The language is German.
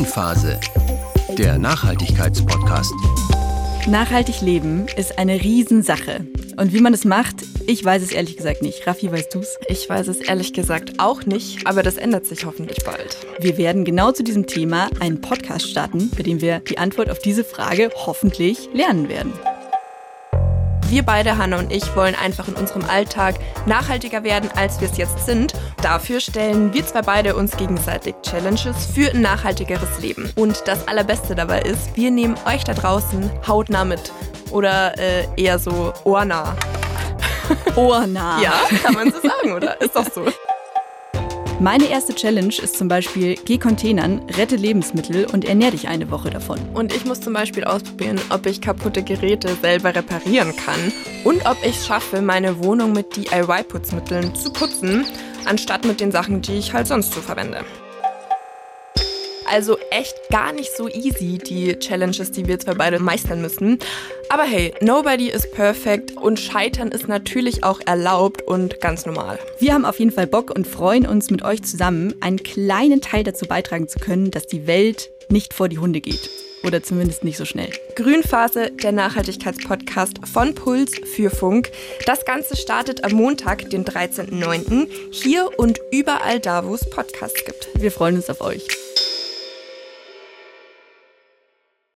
Grünphase, der Nachhaltigkeitspodcast. Nachhaltig leben ist eine Riesensache. Und wie man es macht, ich weiß es ehrlich gesagt nicht. Raffi, weißt du's? Ich weiß es ehrlich gesagt auch nicht, aber das ändert sich hoffentlich bald. Wir werden genau zu diesem Thema einen Podcast starten, bei dem wir die Antwort auf diese Frage hoffentlich lernen werden. Wir beide, Hanna und ich, wollen einfach in unserem Alltag nachhaltiger werden, als wir es jetzt sind. Dafür stellen wir zwei beide uns gegenseitig Challenges für ein nachhaltigeres Leben. Und das Allerbeste dabei ist, wir nehmen euch da draußen hautnah mit. Oder äh, eher so ohrnah. Ohrnah. Ja, kann man so sagen, oder? Ist doch so. Meine erste Challenge ist zum Beispiel, geh Containern, rette Lebensmittel und ernähr dich eine Woche davon. Und ich muss zum Beispiel ausprobieren, ob ich kaputte Geräte selber reparieren kann und ob ich es schaffe, meine Wohnung mit DIY-Putzmitteln zu putzen, anstatt mit den Sachen, die ich halt sonst so verwende. Also echt gar nicht so easy, die Challenges, die wir zwar beide meistern müssen. Aber hey, nobody is perfect und Scheitern ist natürlich auch erlaubt und ganz normal. Wir haben auf jeden Fall Bock und freuen uns mit euch zusammen, einen kleinen Teil dazu beitragen zu können, dass die Welt nicht vor die Hunde geht. Oder zumindest nicht so schnell. Grünphase, der Nachhaltigkeitspodcast von Puls für Funk. Das Ganze startet am Montag, den 13.09. hier und überall da, wo es Podcasts gibt. Wir freuen uns auf euch.